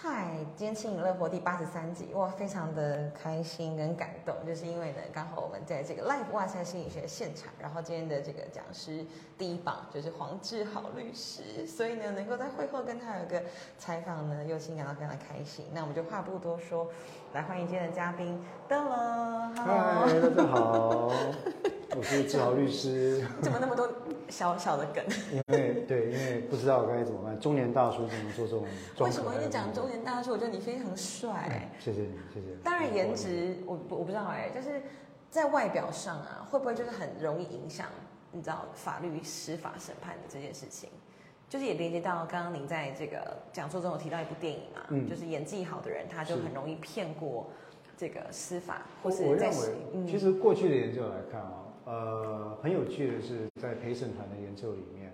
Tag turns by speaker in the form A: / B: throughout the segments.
A: 嗨，今天轻盈乐活第八十三集，哇，非常的开心跟感动，就是因为呢，刚好我们在这个 Live 哇塞心理学现场，然后今天的这个讲师第一榜就是黄志豪律师，所以呢，能够在会后跟他有个采访呢，又心感到非常的开心。那我们就话不多说，来欢迎今天的嘉宾登了
B: 嗨，大家好，我是志豪律师。
A: 怎么那么多？小小的梗，
B: 因为对，因为不知道该怎么办。中年大叔怎么做这种？
A: 为什么一直讲中年大叔？我觉得你非常帅。
B: 谢谢你，谢谢。
A: 当然，颜值我我不知道哎，就是在外表上啊，会不会就是很容易影响你知道法律司法审判的这件事情？就是也连接到刚刚您在这个讲座中有提到一部电影嘛，就是演技好的人，他就很容易骗过这个司法，或是
B: 在其实过去的研究来看啊。呃，很有趣的是，在陪审团的研究里面，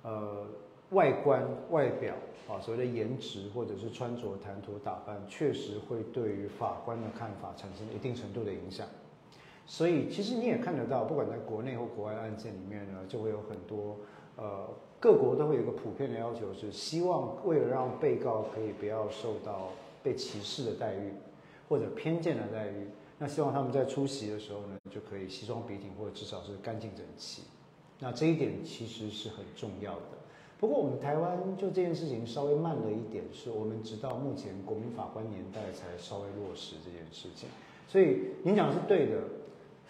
B: 呃，外观、外表啊，所谓的颜值或者是穿着、谈吐、打扮，确实会对于法官的看法产生一定程度的影响。所以，其实你也看得到，不管在国内或国外案件里面呢，就会有很多呃，各国都会有个普遍的要求，是希望为了让被告可以不要受到被歧视的待遇或者偏见的待遇。那希望他们在出席的时候呢，就可以西装笔挺，或者至少是干净整齐。那这一点其实是很重要的。不过我们台湾就这件事情稍微慢了一点，是我们直到目前国民法官年代才稍微落实这件事情。所以您讲是对的，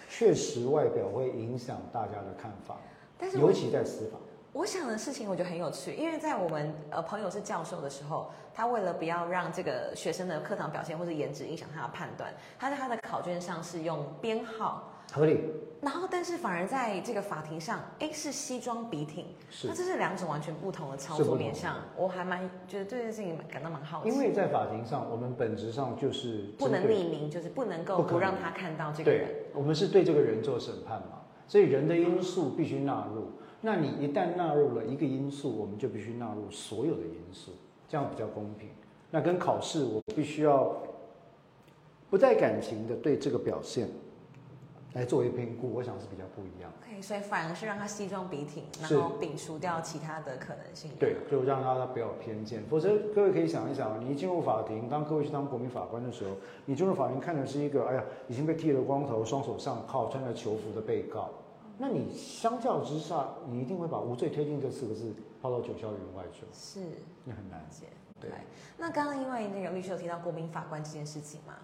B: 确实外表会影响大家的看法，但是尤其在司法。
A: 我想的事情我觉得很有趣，因为在我们呃朋友是教授的时候，他为了不要让这个学生的课堂表现或者颜值影响他的判断，他在他的考卷上是用编号，
B: 合理。
A: 然后但是反而在这个法庭上，哎是西装笔挺，那这是两种完全不同的操作面向。我还蛮觉得对这件事情感到蛮好奇。
B: 因为在法庭上，我们本质上就是
A: 不能匿名，就是不能够不让他看到这个人。
B: 我们是对这个人做审判嘛，所以人的因素必须纳入。那你一旦纳入了一个因素，我们就必须纳入所有的因素，这样比较公平。那跟考试，我必须要不带感情的对这个表现来作为评估，我想是比较不一样。
A: OK，所以反而是让他西装笔挺，然后摒除掉其他的可能性。
B: 对，就让他他不要偏见。否则，各位可以想一想，你一进入法庭，当各位去当国民法官的时候，你进入法庭看的是一个，哎呀，已经被剃了光头，双手上铐，穿着囚服的被告。那你相较之下，你一定会把无罪推定这四个字抛到九霄云外去。
A: 是，
B: 那很难解。
A: 对。那刚刚因为那个律师有提到国民法官这件事情嘛，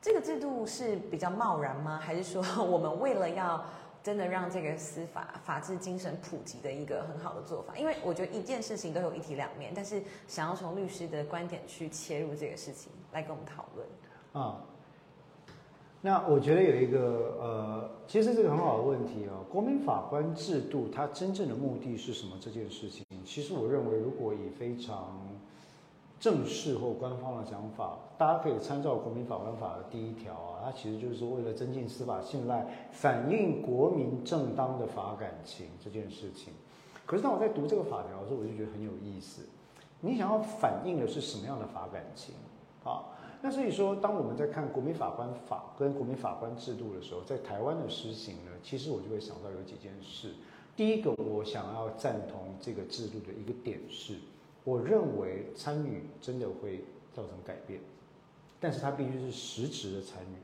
A: 这个制度是比较贸然吗？还是说我们为了要真的让这个司法法治精神普及的一个很好的做法？因为我觉得一件事情都有一体两面，但是想要从律师的观点去切入这个事情来跟我们讨论。啊。
B: 那我觉得有一个呃，其实这个很好的问题啊。国民法官制度它真正的目的是什么？这件事情，其实我认为，如果以非常正式或官方的讲法，大家可以参照《国民法官法》的第一条啊，它其实就是为了增进司法信赖，反映国民正当的法感情这件事情。可是当我在读这个法条的时候，我就觉得很有意思。你想要反映的是什么样的法感情啊？那所以说，当我们在看国民法官法跟国民法官制度的时候，在台湾的施行呢，其实我就会想到有几件事。第一个，我想要赞同这个制度的一个点是，我认为参与真的会造成改变，但是它必须是实质的参与。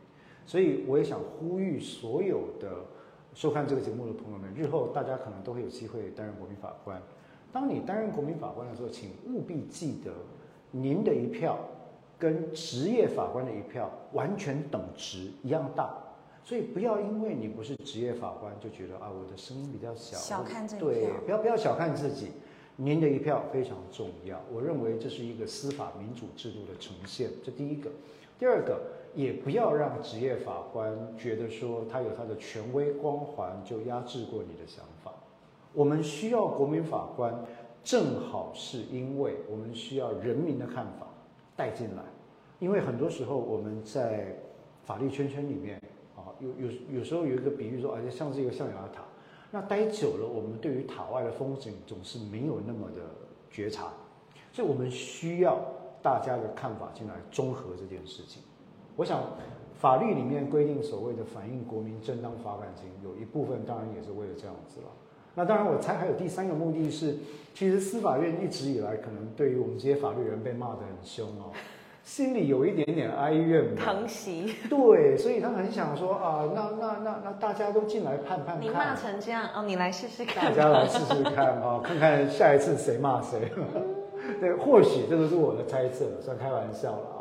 B: 所以我也想呼吁所有的收看这个节目的朋友们，日后大家可能都会有机会担任国民法官。当你担任国民法官的时候，请务必记得您的一票。跟职业法官的一票完全等值一样大，所以不要因为你不是职业法官就觉得啊我的声音比较小，
A: 小看这
B: 对，不要不要小看自己，您的一票非常重要。我认为这是一个司法民主制度的呈现，这第一个。第二个，也不要让职业法官觉得说他有他的权威光环就压制过你的想法。我们需要国民法官，正好是因为我们需要人民的看法。带进来，因为很多时候我们在法律圈圈里面啊，有有有时候有一个比喻说，而且像是一个象牙塔，那待久了，我们对于塔外的风景总是没有那么的觉察，所以我们需要大家的看法进来综合这件事情。我想法律里面规定所谓的反映国民正当法感情，有一部分当然也是为了这样子了。那当然，我猜还有第三个目的是，其实司法院一直以来可能对于我们这些法律人被骂得很凶哦，心里有一点点哀怨吧。
A: 疼惜，
B: 对，所以他很想说啊，那那那那大家都进来判判
A: 你骂，成这样哦，你来试试看大。
B: 家来试试看啊，看看下一次谁骂谁。对，或许这个是我的猜测，算开玩笑了啊。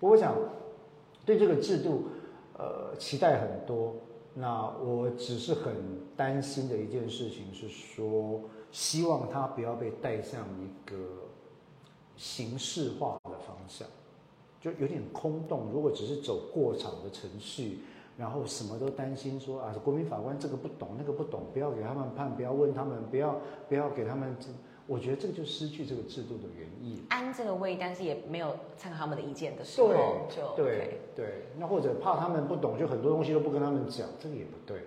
B: 不过我想对这个制度，呃，期待很多。那我只是很担心的一件事情是说，希望它不要被带向一个形式化的方向，就有点空洞。如果只是走过场的程序，然后什么都担心说啊，国民法官这个不懂那个不懂，不要给他们判，不要问他们，不要不要给他们这，我觉得这个就失去这个制度的原意。
A: 安这个位，但是也没有参考他们的意见的时候，就
B: 对对，那或者怕他们不懂，就很多东西都不跟他们讲，这个也不对。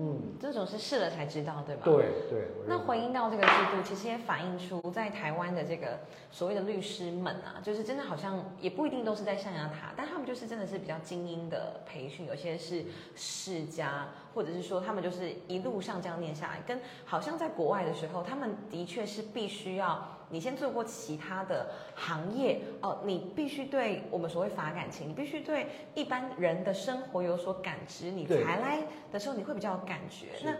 B: 嗯，
A: 这种是试了才知道，对吧？
B: 对对。
A: 那回应到这个制度，其实也反映出在台湾的这个所谓的律师们啊，就是真的好像也不一定都是在象牙塔，但他们就是真的是比较精英的培训，有些是世家，或者是说他们就是一路上这样念下来，跟好像在国外的时候，他们的确是必须要你先做过其他的行业哦，你必须对我们所谓法感情，你必须对一般人的生活有所感知，你才来的时候你会比较有感觉。那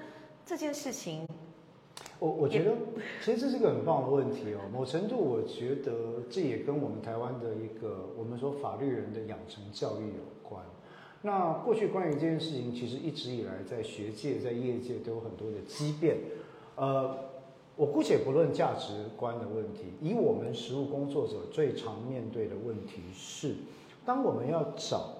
A: 这件事情
B: 我我觉得其实这是个很棒的问题哦。某程度，我觉得这也跟我们台湾的一个我们说法律人的养成教育有关。那过去关于这件事情，其实一直以来在学界、在业界都有很多的激辩。呃，我姑且不论价值观的问题，以我们实务工作者最常面对的问题是，当我们要找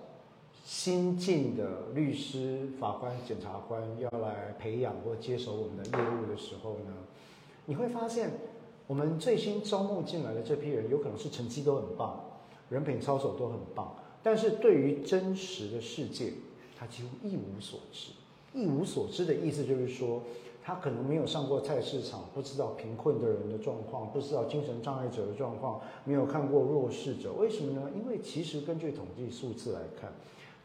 B: 新进的律师、法官、检察官要来培养或接手我们的业务的时候呢，你会发现，我们最新招募进来的这批人，有可能是成绩都很棒，人品操守都很棒，但是对于真实的世界，他几乎一无所知。一无所知的意思就是说，他可能没有上过菜市场，不知道贫困的人的状况，不知道精神障碍者的状况，没有看过弱势者。为什么呢？因为其实根据统计数字来看，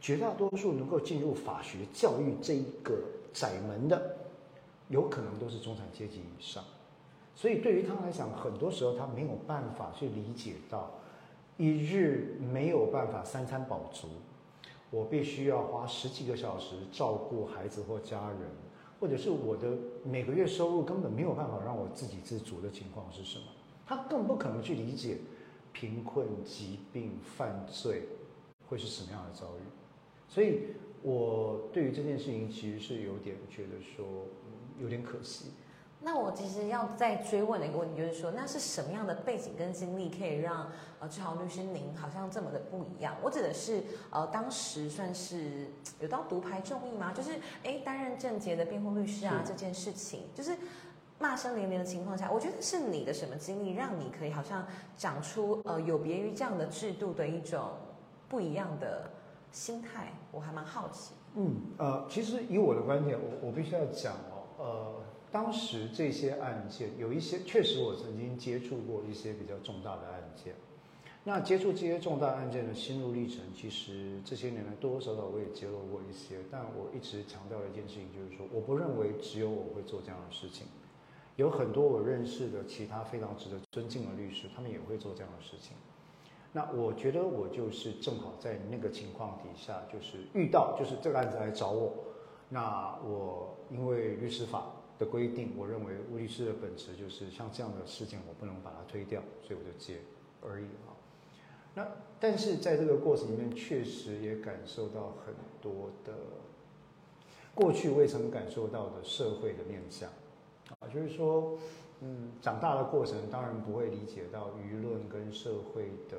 B: 绝大多数能够进入法学教育这一个窄门的，有可能都是中产阶级以上。所以对于他来讲，很多时候他没有办法去理解到，一日没有办法三餐饱足，我必须要花十几个小时照顾孩子或家人，或者是我的每个月收入根本没有办法让我自给自足的情况是什么？他更不可能去理解贫困、疾病、犯罪会是什么样的遭遇。所以我对于这件事情其实是有点觉得说，有点可惜。
A: 那我其实要再追问的一个问题就是说，那是什么样的背景跟经历可以让呃志豪律师您好像这么的不一样？我指的是呃当时算是有到独排众议吗？就是哎担任郑杰的辩护律师啊
B: 是
A: 这件事情，就是骂声连连的情况下，我觉得是你的什么经历让你可以好像长出呃有别于这样的制度的一种不一样的心态？我还蛮好奇。
B: 嗯，呃，其实以我的观点，我我必须要讲哦，呃，当时这些案件有一些确实我曾经接触过一些比较重大的案件。那接触这些重大案件的心路历程，其实这些年来多多少少我也揭露过一些，但我一直强调的一件事情就是说，我不认为只有我会做这样的事情，有很多我认识的其他非常值得尊敬的律师，他们也会做这样的事情。那我觉得我就是正好在那个情况底下，就是遇到，就是这个案子来找我，那我因为律师法的规定，我认为律师的本质就是像这样的事件，我不能把它推掉，所以我就接而已啊。那但是在这个过程里面，确实也感受到很多的过去未曾感受到的社会的面向啊，就是说，嗯，长大的过程当然不会理解到舆论跟社会的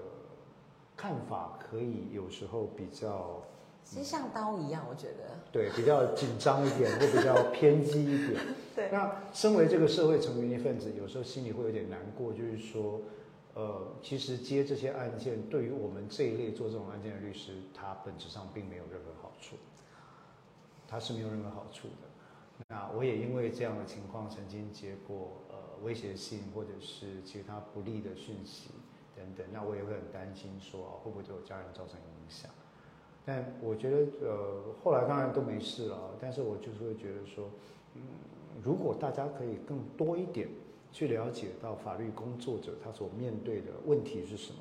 B: 看法，可以有时候比较
A: 其实像刀一样，我觉得。
B: 对比较紧张一点，会比较偏激一点。
A: 对
B: 那身为这个社会成员一份子，有时候心里会有点难过，就是说，呃，其实接这些案件，对于我们这一类做这种案件的律师，他本质上并没有任何好处，他是没有任何好处的。那我也因为这样的情况，曾经接过呃威胁信或者是其他不利的讯息等等，那我也会很担心说，哦会不会对我家人造成影响。但我觉得，呃，后来当然都没事了，但是我就是会觉得说，嗯，如果大家可以更多一点去了解到法律工作者他所面对的问题是什么，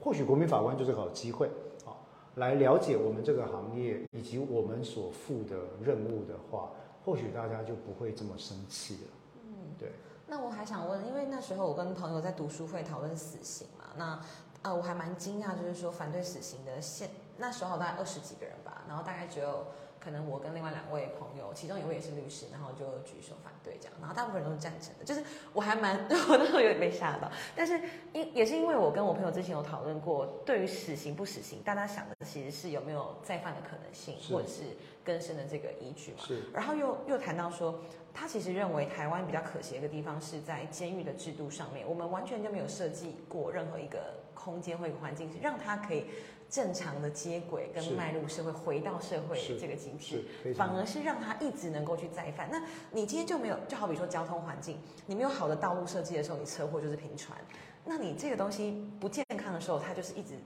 B: 或许国民法官就是个好机会啊，来了解我们这个行业以及我们所负的任务的话，或许大家就不会这么生气了。嗯，对。
A: 那我还想问，因为那时候我跟朋友在读书会讨论死刑嘛，那呃我还蛮惊讶，就是说反对死刑的现那时候大概二十几个人吧，然后大概只有。可能我跟另外两位朋友，其中一位也是律师，然后就举手反对这样，然后大部分人都是赞成的。就是我还蛮，我那时候有点被吓到。但是因也是因为我跟我朋友之前有讨论过，对于死刑不死刑，大家想的其实是有没有再犯的可能性，或者是更深的这个依据嘛。
B: 是。
A: 然后又又谈到说，他其实认为台湾比较可惜的一个地方是在监狱的制度上面，我们完全就没有设计过任何一个空间或一个环境，是让他可以。正常的接轨跟迈入社会，回到社会这个机制，反而是让他一直能够去再犯。那你今天就没有，就好比说交通环境，你没有好的道路设计的时候，你车祸就是频传。那你这个东西不健康的时候，它就是一直，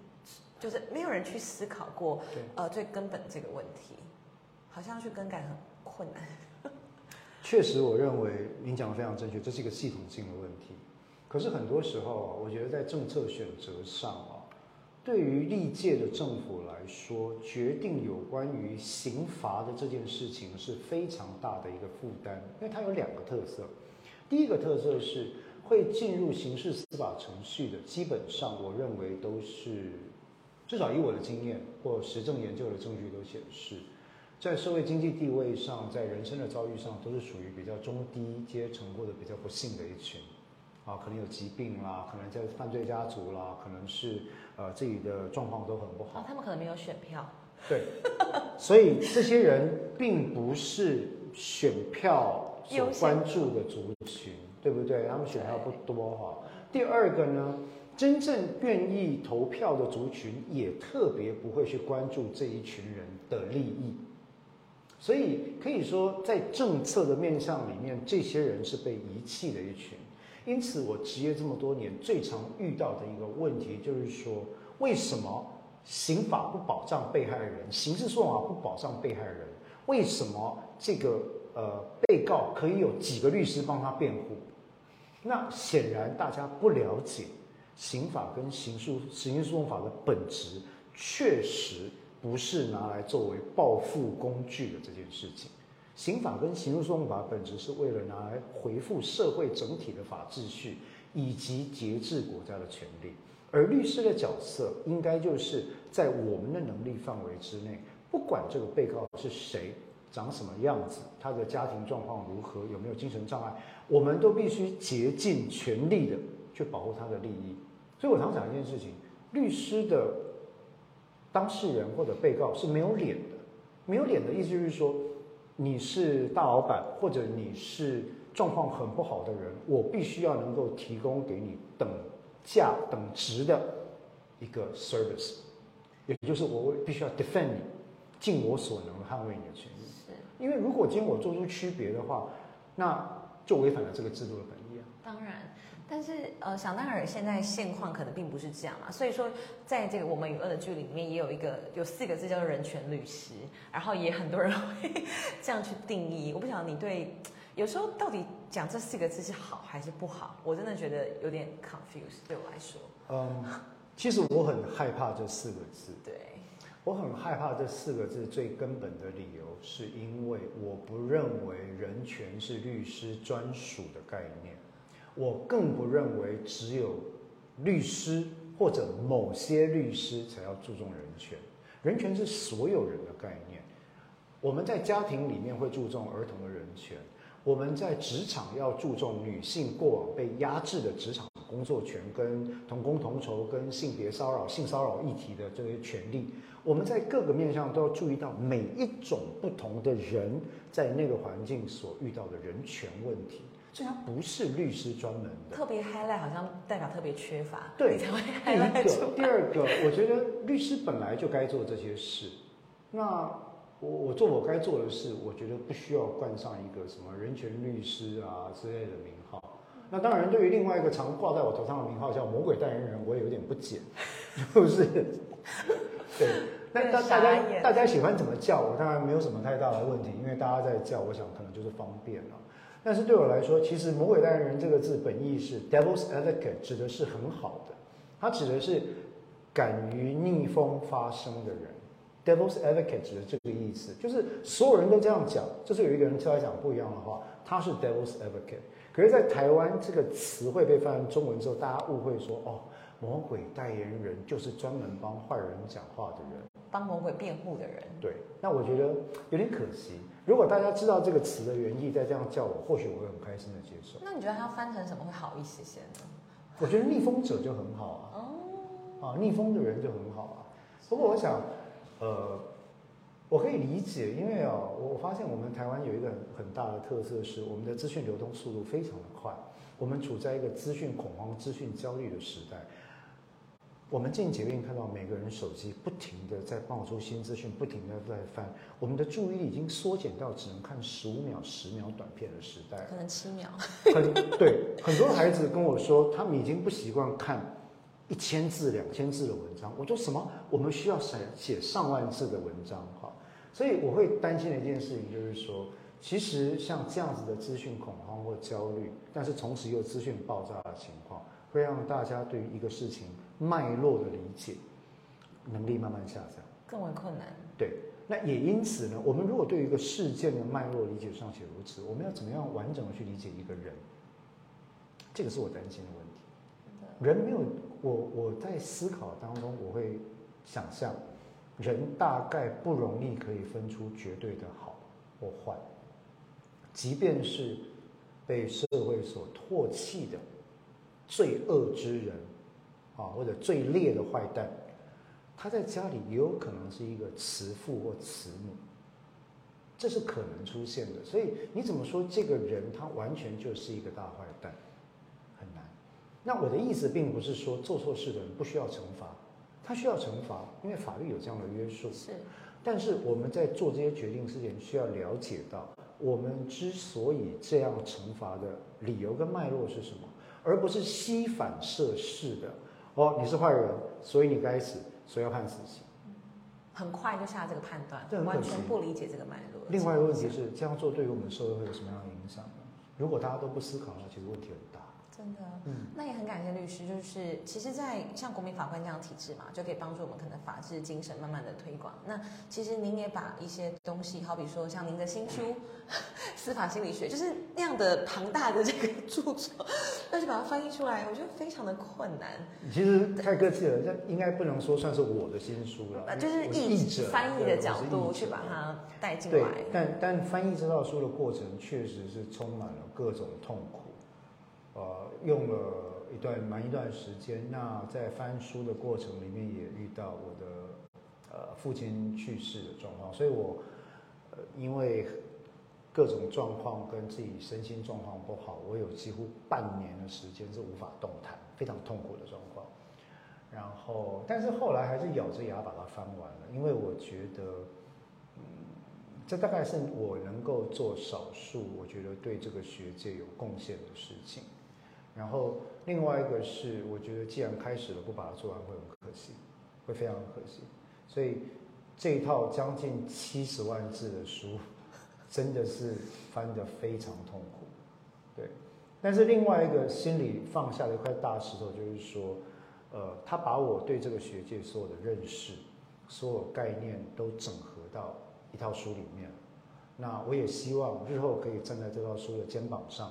A: 就是没有人去思考过，呃，最根本这个问题，好像去更改很困难。
B: 确实，我认为您讲的非常正确，这是一个系统性的问题。可是很多时候，我觉得在政策选择上。对于历届的政府来说，决定有关于刑罚的这件事情是非常大的一个负担，因为它有两个特色。第一个特色是会进入刑事司法程序的，基本上我认为都是，至少以我的经验或实证研究的证据都显示，在社会经济地位上，在人生的遭遇上，都是属于比较中低阶层或者比较不幸的一群。啊，可能有疾病啦，可能在犯罪家族啦，可能是呃自己的状况都很不好。
A: 他们可能没有选票。
B: 对，所以这些人并不是选票所关注的族群，对不对？他们选票不多哈。第二个呢，真正愿意投票的族群也特别不会去关注这一群人的利益，所以可以说在政策的面向里面，这些人是被遗弃的一群。因此，我职业这么多年，最常遇到的一个问题就是说，为什么刑法不保障被害人，刑事诉讼法不保障被害人？为什么这个呃被告可以有几个律师帮他辩护？那显然大家不了解刑法跟刑诉刑事诉讼法的本质，确实不是拿来作为报复工具的这件事情。刑法跟刑事诉讼法本质是为了拿来回复社会整体的法秩序，以及节制国家的权利。而律师的角色应该就是在我们的能力范围之内，不管这个被告是谁，长什么样子，他的家庭状况如何，有没有精神障碍，我们都必须竭尽全力的去保护他的利益。所以我常讲一件事情：律师的当事人或者被告是没有脸的。没有脸的意思就是说。你是大老板，或者你是状况很不好的人，我必须要能够提供给你等价等值的一个 service，也就是我必须要 defend 你，尽我所能捍卫你的权益。是，因为如果今天我做出区别的话，那就违反了这个制度的本意啊。
A: 当然。但是，呃，想当然，现在现况可能并不是这样嘛。所以说，在这个《我们与恶的距离》里面，也有一个有四个字叫做“人权律师”，然后也很多人会这样去定义。我不晓得你对，有时候到底讲这四个字是好还是不好？我真的觉得有点 confuse。对我来说，
B: 嗯，其实我很害怕这四个字。
A: 对，
B: 我很害怕这四个字最根本的理由，是因为我不认为人权是律师专属的概念。我更不认为只有律师或者某些律师才要注重人权，人权是所有人的概念。我们在家庭里面会注重儿童的人权，我们在职场要注重女性过往被压制的职场工作权，跟同工同酬、跟性别骚扰、性骚扰议题的这些权利。我们在各个面向都要注意到每一种不同的人在那个环境所遇到的人权问题。所以它不是律师专门的，
A: 特别 highlight 好像代表特别缺乏，
B: 对，
A: 才会
B: highlight 第二个，我觉得律师本来就该做这些事。那我我做我该做的事，我觉得不需要冠上一个什么人权律师啊之类的名号。那当然，对于另外一个常挂在我头上的名号叫魔鬼代言人，我也有点不解，就是对。那大大家大家喜欢怎么叫我，当然没有什么太大的问题，因为大家在叫，我想可能就是方便了。但是对我来说，其实“魔鬼代言人”这个字本意是 “devil's advocate”，指的是很好的，它指的是敢于逆风发声的人。“devil's advocate” 指的这个意思，就是所有人都这样讲，就是有一个人出来讲不一样的话，他是 “devil's advocate”。可是，在台湾这个词汇被翻成中文之后，大家误会说：“哦，魔鬼代言人就是专门帮坏人讲话的人，
A: 帮魔鬼辩护的人。”
B: 对，那我觉得有点可惜。如果大家知道这个词的原意，再这样叫我，或许我会很开心的接受。
A: 那你觉得它翻成什么会好一些些呢？
B: 我觉得逆风者就很好啊。哦。啊，逆风的人就很好啊。不过我想，呃，我可以理解，因为啊，我发现我们台湾有一个很很大的特色，是我们的资讯流通速度非常的快，我们处在一个资讯恐慌、资讯焦虑的时代。我们进捷运看到每个人手机不停的在爆出新资讯，不停的在翻，我们的注意力已经缩减到只能看十五秒、十秒短片的时代，
A: 可能七秒。
B: 很对，很多孩子跟我说，他们已经不习惯看一千字、两千字的文章。我说什么？我们需要写写上万字的文章哈。所以我会担心的一件事情就是说，其实像这样子的资讯恐慌或焦虑，但是同时又资讯爆炸的情况，会让大家对于一个事情。脉络的理解能力慢慢下降，
A: 更为困难。
B: 对，那也因此呢，我们如果对于一个事件的脉络理解尚且如此，我们要怎么样完整的去理解一个人？这个是我担心的问题。人没有我，我在思考当中，我会想象，人大概不容易可以分出绝对的好或坏，即便是被社会所唾弃的罪恶之人。啊，或者最烈的坏蛋，他在家里也有可能是一个慈父或慈母，这是可能出现的。所以你怎么说这个人他完全就是一个大坏蛋，很难。那我的意思并不是说做错事的人不需要惩罚，他需要惩罚，因为法律有这样的约束。
A: 是。
B: 但是我们在做这些决定之前，需要了解到我们之所以这样惩罚的理由跟脉络是什么，而不是吸反射式的。哦，你是坏人，所以你该死，所以要判死刑。
A: 很快就下这个判断，完全不理解这个脉络。
B: 另外一个问题是，这样做对于我们社会会有什么样的影响呢？如果大家都不思考的话，其实问题很大。
A: 真的，嗯，那也很感谢律师。就是其实，在像国民法官这样体制嘛，就可以帮助我们可能法治精神慢慢的推广。那其实您也把一些东西，好比说像您的新书《司法心理学》，就是那样的庞大的这个著作，那就把它翻译出来，我觉得非常的困难。
B: 其实太客气了，这应该不能说算是我的新书了，
A: 就是译者翻译的角度去把它带进来。
B: 但但翻译这套书的过程，确实是充满了各种痛苦。呃，用了一段蛮一段时间。那在翻书的过程里面，也遇到我的呃父亲去世的状况，所以我呃因为各种状况跟自己身心状况不好，我有几乎半年的时间是无法动弹，非常痛苦的状况。然后，但是后来还是咬着牙把它翻完了，因为我觉得，嗯，这大概是我能够做少数我觉得对这个学界有贡献的事情。然后另外一个是，我觉得既然开始了，不把它做完会很可惜，会非常可惜。所以这一套将近七十万字的书，真的是翻得非常痛苦。对，但是另外一个心里放下了一块大石头，就是说，呃，他把我对这个学界所有的认识、所有概念都整合到一套书里面。那我也希望日后可以站在这套书的肩膀上，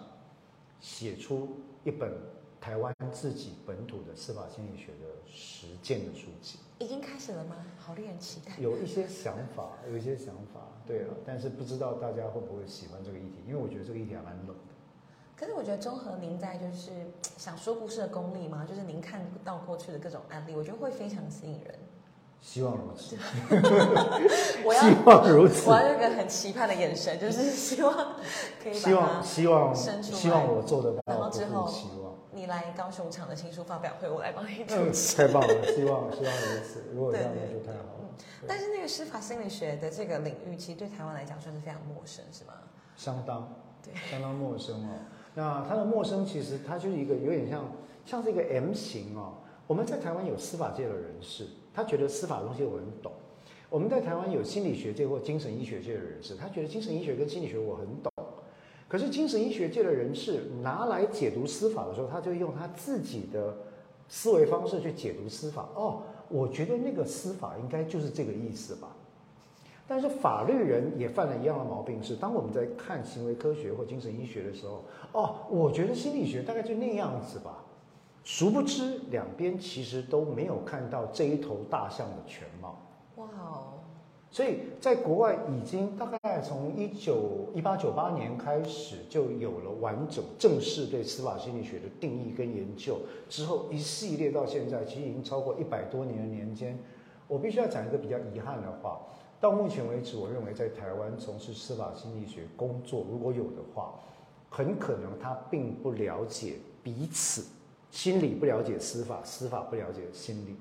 B: 写出。一本台湾自己本土的司法心理学的实践的书籍，
A: 已经开始了吗？好令人期待。
B: 有一些想法，有一些想法，对啊，但是不知道大家会不会喜欢这个议题，因为我觉得这个议题还蛮冷的。
A: 可是我觉得综合您在就是想说故事的功力嘛，就是您看到过去的各种案例，我觉得会非常吸引人。
B: 希望如此。
A: 我要
B: 希望如此。
A: 我要一个很期盼的眼神，就是希望可以
B: 希望希望希望我做的到。
A: 然后之后，你来高雄场的新书发表会，我来帮你主持。
B: 太棒了！希望 希望如此。如果这样那就太好了。
A: 但是那个司法心理学的这个领域，其实对台湾来讲算是非常陌生，是吗？
B: 相当
A: 对，
B: 相当陌生哦。那它的陌生，其实它就是一个有点像像是一个 M 型哦。我们在台湾有司法界的人士。他觉得司法东西我很懂，我们在台湾有心理学界或精神医学界的人士，他觉得精神医学跟心理学我很懂，可是精神医学界的人士拿来解读司法的时候，他就用他自己的思维方式去解读司法。哦，我觉得那个司法应该就是这个意思吧。但是法律人也犯了一样的毛病，是当我们在看行为科学或精神医学的时候，哦，我觉得心理学大概就那样子吧。殊不知，两边其实都没有看到这一头大象的全貌。哇哦！所以在国外已经大概从一九一八九八年开始就有了完整正式对司法心理学的定义跟研究，之后一系列到现在，其实已经超过一百多年的年间。我必须要讲一个比较遗憾的话，到目前为止，我认为在台湾从事司法心理学工作，如果有的话，很可能他并不了解彼此。心理不了解司法，司法不了解心理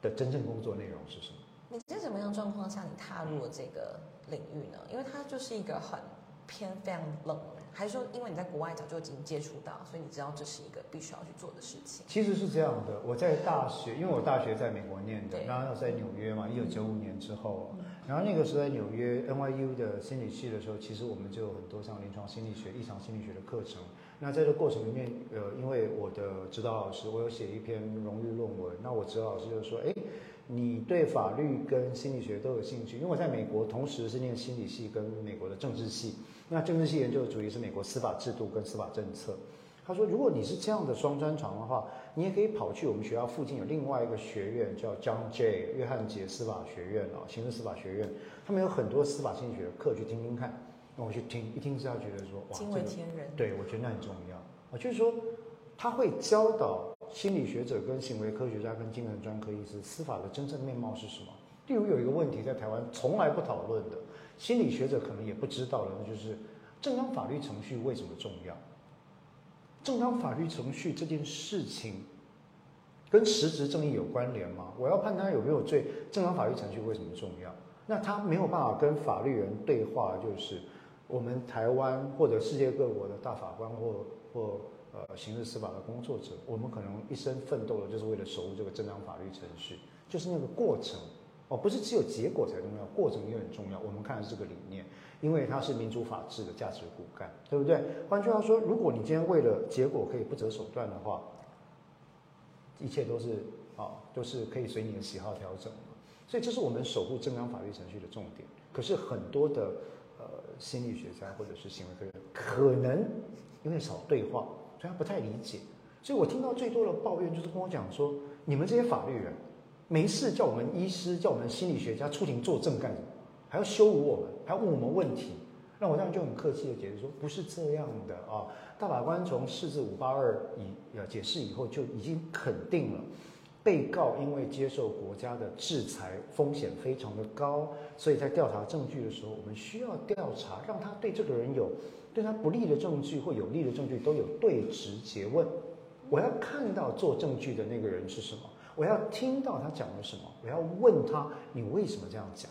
B: 的真正工作内容是什么？
A: 你在什么样状况下你踏入了这个领域呢？因为它就是一个很偏非常冷门，还是说因为你在国外早就已经接触到，所以你知道这是一个必须要去做的事情？
B: 其实是这样的，我在大学，因为我大学在美国念的，然后在纽约嘛，一九九五年之后，然后那个时候在纽约 NYU 的心理系的时候，其实我们就有很多像临床心理学、异常心理学的课程。那在这过程里面，呃，因为我的指导老师，我有写一篇荣誉论文。那我指导老师就说：“哎，你对法律跟心理学都有兴趣？因为我在美国同时是念心理系跟美国的政治系。那政治系研究的主题是美国司法制度跟司法政策。他说，如果你是这样的双专长的话，你也可以跑去我们学校附近有另外一个学院叫 John Jay 约翰杰司法学院啊，刑事司法学院，他们有很多司法心理学的课，去听听看。”那我去听，一听之后觉得说，
A: 哇，惊为天人。
B: 对，我觉得那很重要啊，就是说，他会教导心理学者、跟行为科学家、跟精神专科医师，司法的真正面貌是什么。例如有一个问题，在台湾从来不讨论的，心理学者可能也不知道的，那就是正当法律程序为什么重要？正当法律程序这件事情跟实质正义有关联吗？我要判他有没有罪，正当法律程序为什么重要？那他没有办法跟法律人对话，就是。我们台湾或者世界各国的大法官或或呃刑事司法的工作者，我们可能一生奋斗的就是为了守护这个正当法律程序，就是那个过程哦，不是只有结果才重要，过程也很重要。我们看的是这个理念，因为它是民主法治的价值骨干，对不对？换句话说，如果你今天为了结果可以不择手段的话，一切都是啊，都是可以随你的喜好调整所以这是我们守护正当法律程序的重点。可是很多的呃。心理学家或者是行为科学可能因为少对话，所以他不太理解。所以我听到最多的抱怨就是跟我讲说：“你们这些法律人，没事叫我们医师、叫我们心理学家出庭作证干什么？还要羞辱我们，还要问我们问题。”那我这样就很客气的解释说：“不是这样的啊，大法官从四至五八二以呃解释以后就已经肯定了。”被告因为接受国家的制裁，风险非常的高，所以在调查证据的时候，我们需要调查，让他对这个人有对他不利的证据或有利的证据都有对质诘问。我要看到做证据的那个人是什么，我要听到他讲了什么，我要问他你为什么这样讲？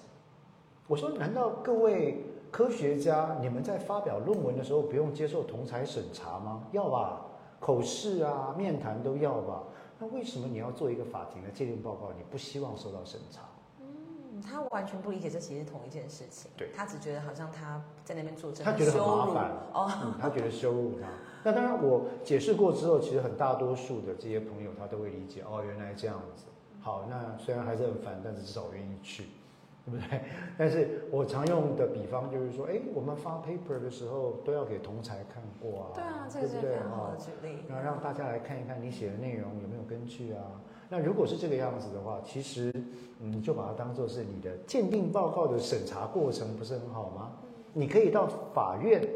B: 我说难道各位科学家你们在发表论文的时候不用接受同才审查吗？要吧，口试啊、面谈都要吧。那为什么你要做一个法庭的鉴定报告？你不希望受到审查？
A: 嗯，他完全不理解这其实是同一件事情。
B: 对，
A: 他只觉得好像他在那边作证，
B: 他觉得很麻烦哦，他觉得羞辱他。那当然，我解释过之后，其实很大多数的这些朋友他都会理解哦，原来这样子。好，那虽然还是很烦，但是至少愿意去。对不对？但是我常用的比方就是说，哎，我们发 paper 的时候都要给同才看过啊，
A: 对啊，这个是非常好的举例，
B: 然后让大家来看一看你写的内容有没有根据啊。那如果是这个样子的话，其实你就把它当做是你的鉴定报告的审查过程，不是很好吗？你可以到法院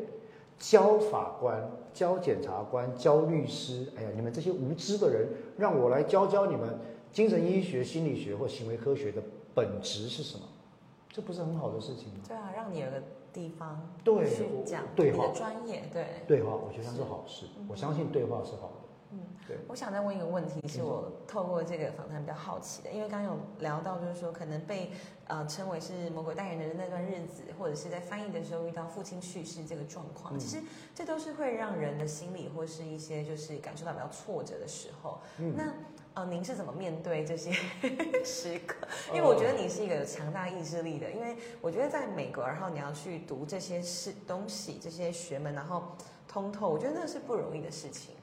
B: 教法官、教检察官、教律师，哎呀，你们这些无知的人，让我来教教你们精神医学、心理学或行为科学的本质是什么。这不是很好的事情吗？
A: 对啊，让你有个地方
B: 对
A: 去讲
B: 对
A: 话专业，对
B: 对话，我觉得是好事。我相信对话是好
A: 对。我想再问一个问题，是我透过这个访谈比较好奇的，因为刚刚有聊到，就是说可能被呃称为是魔鬼代言人的那段日子，或者是在翻译的时候遇到父亲去世这个状况，其实这都是会让人的心理或是一些就是感受到比较挫折的时候。那呃，您是怎么面对这些 时刻？因为我觉得你是一个有强大意志力的。因为我觉得在美国，然后你要去读这些事东西、这些学门，然后通透，我觉得那是不容易的事情。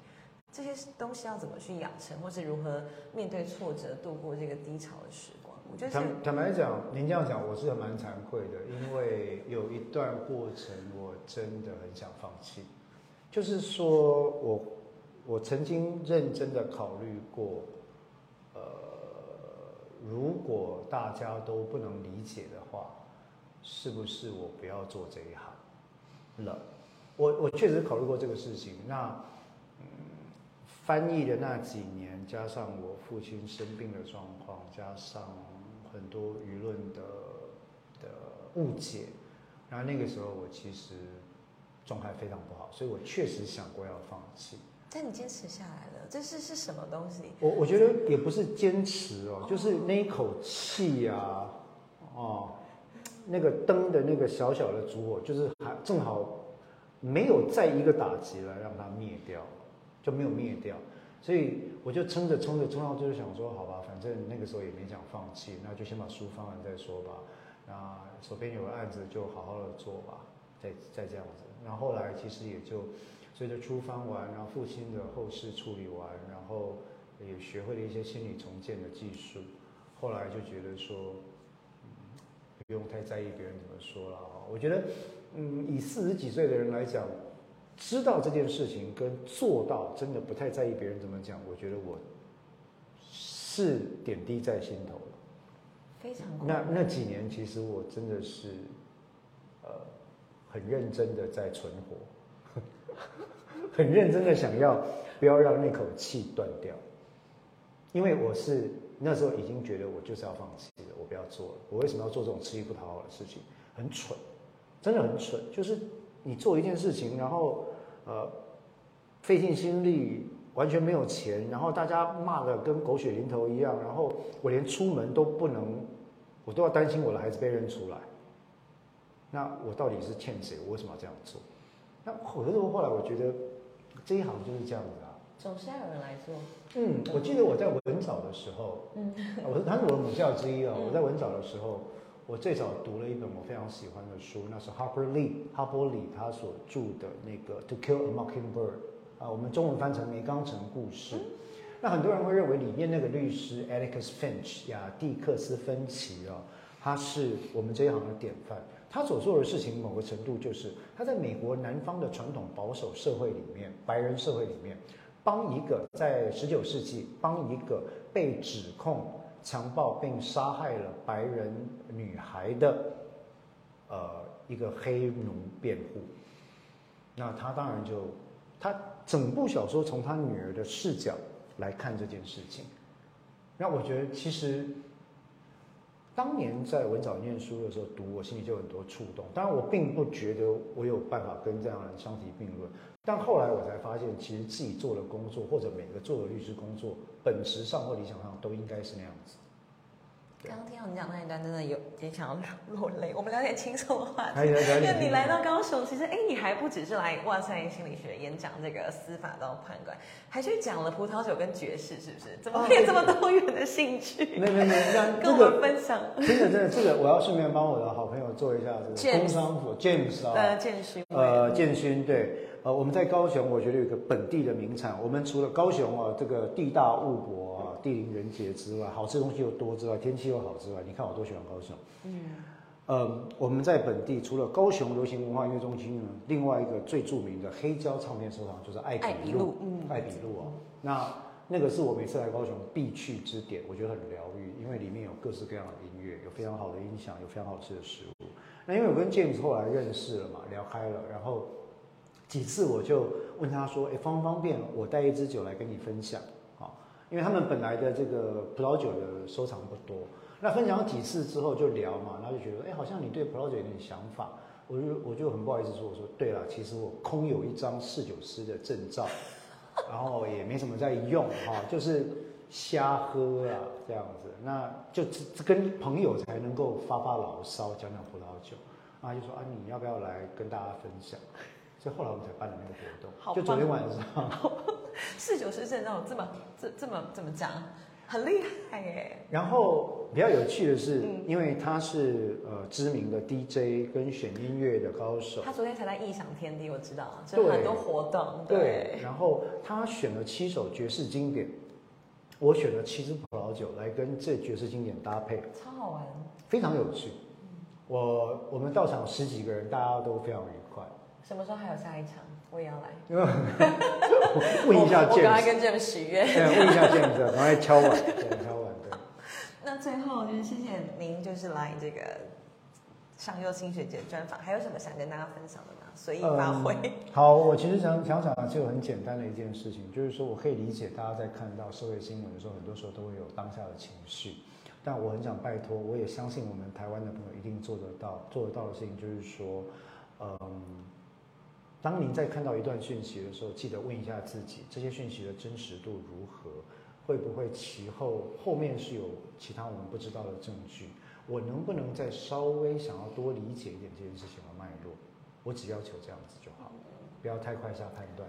A: 这些东西要怎么去养成，或是如何面对挫折、度过这个低潮的时光？我觉得
B: 坦坦白讲，您这样讲，我是蛮惭愧的，因为有一段过程，我真的很想放弃。就是说我我曾经认真的考虑过。呃如果大家都不能理解的话，是不是我不要做这一行了？我我确实考虑过这个事情。那，翻译的那几年，加上我父亲生病的状况，加上很多舆论的的误解，然后那个时候我其实状态非常不好，所以我确实想过要放弃。
A: 但你坚持下来了，这是是什么东西？
B: 我我觉得也不是坚持哦，就是那一口气呀，哦，那个灯的那个小小的烛火，就是还正好没有再一个打击来让它灭掉，就没有灭掉，所以我就撑着撑着冲到最后想说，好吧，反正那个时候也没想放弃，那就先把书翻完再说吧。那手边有个案子就好好的做吧，再再这样子。然后后来其实也就。随着出翻完，然后父亲的后事处理完，然后也学会了一些心理重建的技术。后来就觉得说，嗯，不用太在意别人怎么说了。我觉得，嗯，以四十几岁的人来讲，知道这件事情跟做到真的不太在意别人怎么讲，我觉得我是点滴在心头了。
A: 非常。
B: 那那几年，其实我真的是，呃，很认真的在存活。很认真的想要不要让那口气断掉，因为我是那时候已经觉得我就是要放弃了，我不要做了。我为什么要做这种吃力不讨好的事情？很蠢，真的很蠢。就是你做一件事情，然后呃费尽心力，完全没有钱，然后大家骂的跟狗血淋头一样，然后我连出门都不能，我都要担心我的孩子被认出来。那我到底是欠谁？我为什么要这样做？那后来我觉得这一行就是这样子啊，
A: 总是要有人来做。
B: 嗯，我记得我在文藻的时候，嗯，我他是我的母校之一啊。我在文藻的时候，我最早读了一本我非常喜欢的书，那是 Harper Lee 哈伯里他所著的那个《To Kill a Mockingbird》啊，我们中文翻成《梅冈城故事》。那很多人会认为里面那个律师 Alex Finch 亚蒂克斯芬奇啊，他是我们这一行的典范。他所做的事情，某个程度就是他在美国南方的传统保守社会里面，白人社会里面，帮一个在十九世纪帮一个被指控强暴并杀害了白人女孩的，呃，一个黑奴辩护。那他当然就，他整部小说从他女儿的视角来看这件事情。那我觉得其实。当年在文藻念书的时候读，我心里就有很多触动。当然，我并不觉得我有办法跟这样的人相提并论。但后来我才发现，其实自己做的工作，或者每个做的律师工作，本质上或理想上都应该是那样子。
A: 刚刚听到你讲那一段，真的有点想要落泪。我们聊点轻松的话题。
B: 因为
A: 你来到高雄，其实哎，你还不只是来哇塞心理学演讲这个司法到判官，还去讲了葡萄酒跟爵士，是不是？怎么会有这么多元的兴趣？
B: 没没没，
A: 跟我们分享。
B: 真的真的，这个我要顺便帮我的好朋友做一下这个工商服 James 啊，
A: 呃，建勋，
B: 呃，建勋对，呃，我们在高雄，我觉得有一个本地的名产。我们除了高雄啊，这个地大物博啊。地灵人杰之外，好吃东西又多之外，天气又好之外，你看我多喜欢高雄。嗯，呃，我们在本地除了高雄流行文化音乐中心呢，另外一个最著名的黑胶唱片收藏就是爱比路。嗯，爱比路啊，那那个是我每次来高雄必去之点，我觉得很疗愈，因为里面有各式各样的音乐，有非常好的音响，有非常好吃的食物。那因为我跟 James 后来认识了嘛，聊开了，然后几次我就问他说：“哎，方不方便我带一支酒来跟你分享？”因为他们本来的这个葡萄酒的收藏不多，那分享几次之后就聊嘛，然后就觉得，哎，好像你对葡萄酒有点想法，我就我就很不好意思说，我说对了，其实我空有一张侍酒师的证照，然后也没什么在用哈，就是瞎喝啊这样子，那就只跟朋友才能够发发牢骚，讲讲葡萄酒，然后就说啊，你要不要来跟大家分享？所以后来我们才办了那个活动，就昨天晚上。
A: 四九师阵让我这么这这么怎么讲，很厉害耶。
B: 然后比较有趣的是，
A: 嗯
B: 因为他是呃知名的 DJ 跟选音乐的高手，
A: 他昨天才在异想天地，我知道，
B: 对
A: 就很多活动。
B: 对，然后他选了七首爵士经典，我选了七支葡萄酒来跟这爵士经典搭配，
A: 超好玩。
B: 非常有趣。我我们到场十几个人，大家都非常愉快。
A: 什么时候还有下一场？我也要来。
B: 问一下
A: 我我赶快
B: James，
A: 跟 James 许愿。
B: 对，问一下 James，赶快敲碗，对，敲碗，对。
A: 那最后就是谢谢您，就是来这个上佑新学姐专访，还有什么想跟大家分享的吗？随意发挥。
B: 嗯好，我其实想想讲的就很简单的一件事情，就是说我可以理解大家在看到社会新闻的时候，很多时候都会有当下的情绪，但我很想拜托，我也相信我们台湾的朋友一定做得到，做得到的事情就是说，嗯，当您在看到一段讯息的时候，记得问一下自己，这些讯息的真实度如何，会不会其后后面是有其他我们不知道的证据，我能不能再稍微想要多理解一点这件事情的脉络？我只要求这样子就好，不要太快下判断。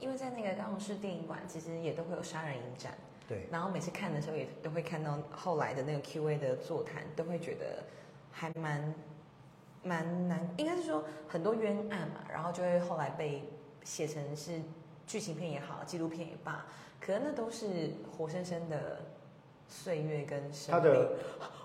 A: 因为在那个高雄市电影馆，其实也都会有杀人影展，
B: 对，
A: 然后每次看的时候也都会看到后来的那个 Q&A 的座谈，都会觉得还蛮蛮难，应该是说很多冤案嘛，然后就会后来被写成是剧情片也好，纪录片也罢，可能那都是活生生的岁月跟生命。
B: 他的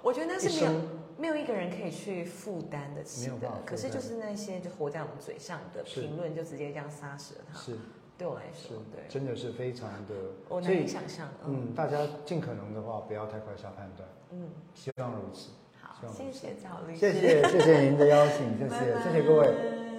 A: 我觉得那是没有没有一个人可以去负担得起的可是就是那些就活在我们嘴上的评论，就直接这样杀死了他。
B: 是
A: 对我来说，对，
B: 真的是非常的，
A: 我难以想象。嗯
B: 嗯，大家尽可能的话不要太快下判断，
A: 嗯，
B: 希望如此。
A: 谢谢赵律师，
B: 谢谢谢谢您的邀请，谢谢谢谢各位。